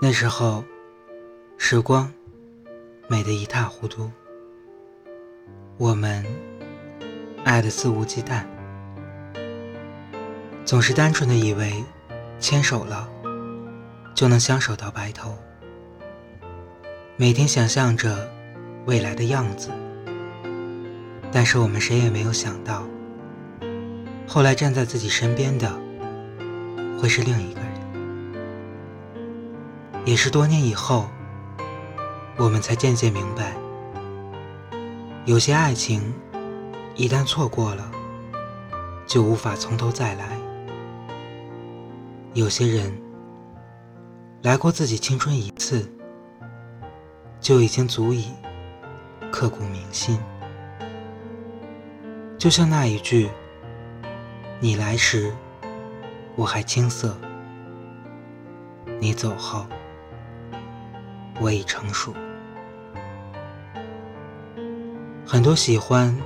那时候，时光美得一塌糊涂，我们爱的肆无忌惮，总是单纯的以为牵手了就能相守到白头，每天想象着未来的样子，但是我们谁也没有想到，后来站在自己身边的会是另一个人。也是多年以后，我们才渐渐明白，有些爱情一旦错过了，就无法从头再来；有些人来过自己青春一次，就已经足以刻骨铭心。就像那一句：“你来时，我还青涩；你走后。”我已成熟，很多喜欢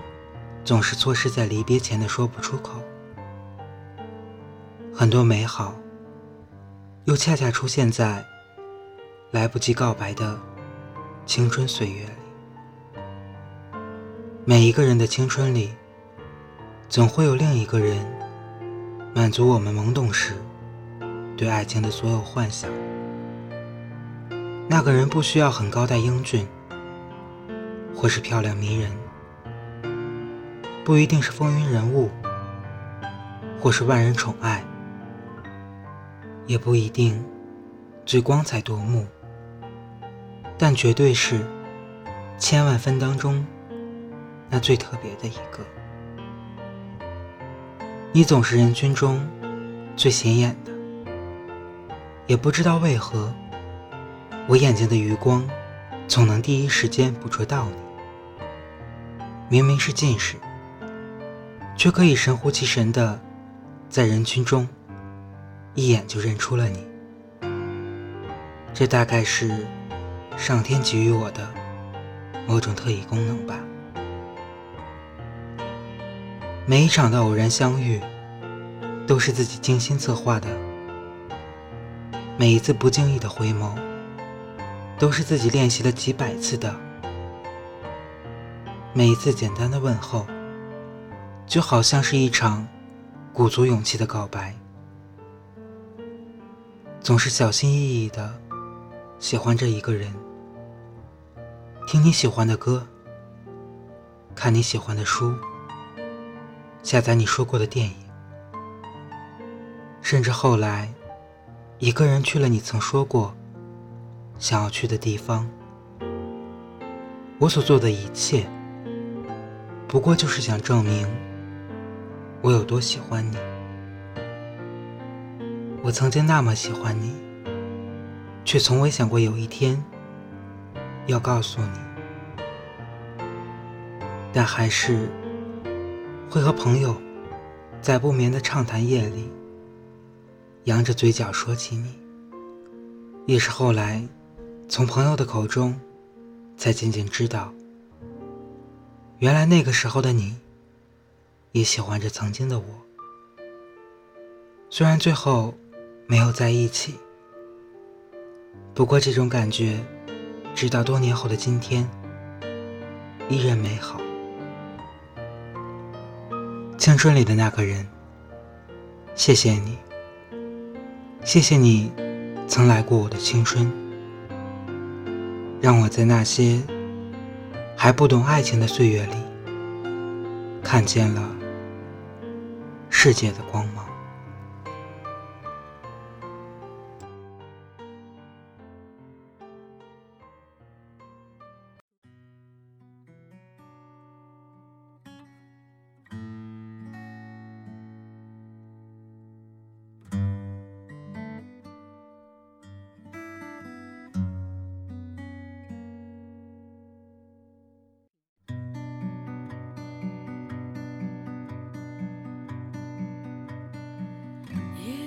总是错失在离别前的说不出口，很多美好又恰恰出现在来不及告白的青春岁月里。每一个人的青春里，总会有另一个人满足我们懵懂时对爱情的所有幻想。那个人不需要很高大英俊，或是漂亮迷人，不一定是风云人物，或是万人宠爱，也不一定最光彩夺目，但绝对是千万分当中那最特别的一个。你总是人群中最显眼的，也不知道为何。我眼睛的余光，总能第一时间捕捉到你。明明是近视，却可以神乎其神的，在人群中，一眼就认出了你。这大概是上天给予我的某种特异功能吧。每一场的偶然相遇，都是自己精心策划的。每一次不经意的回眸。都是自己练习了几百次的，每一次简单的问候，就好像是一场鼓足勇气的告白。总是小心翼翼的喜欢着一个人，听你喜欢的歌，看你喜欢的书，下载你说过的电影，甚至后来，一个人去了你曾说过。想要去的地方，我所做的一切，不过就是想证明我有多喜欢你。我曾经那么喜欢你，却从未想过有一天要告诉你。但还是会和朋友在不眠的畅谈夜里，扬着嘴角说起你。也是后来。从朋友的口中，才渐渐知道，原来那个时候的你，也喜欢着曾经的我。虽然最后没有在一起，不过这种感觉，直到多年后的今天，依然美好。青春里的那个人，谢谢你，谢谢你，曾来过我的青春。让我在那些还不懂爱情的岁月里，看见了世界的光芒。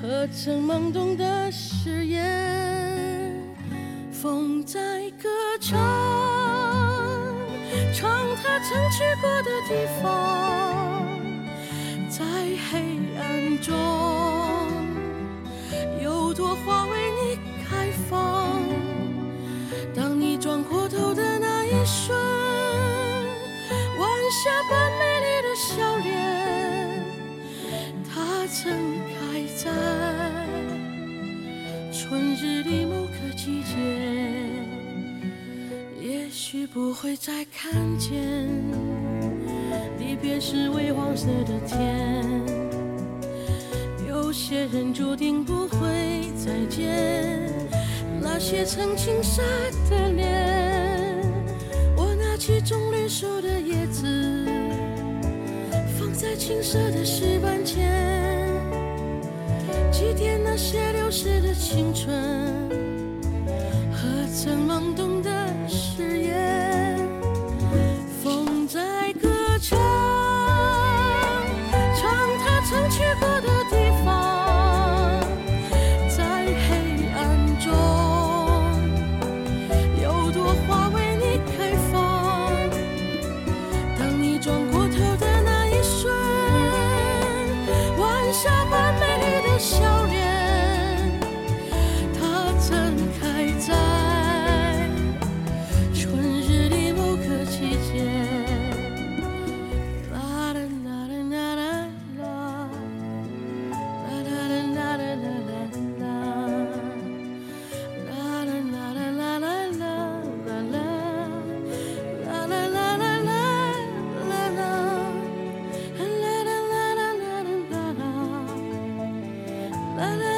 和曾懵懂的誓言。风在歌唱，唱它曾去过的地方，在黑暗中，有朵花为你开放。当你转过头的那一瞬，晚霞般美丽的笑脸，它曾在春日里某个季节。也许不会再看见，离别时微黄色的天。有些人注定不会再见，那些曾青涩的脸。我拿起棕榈树的叶子，放在青涩的石板前，祭奠那些流逝的青春和曾懵懂的誓言。la, la.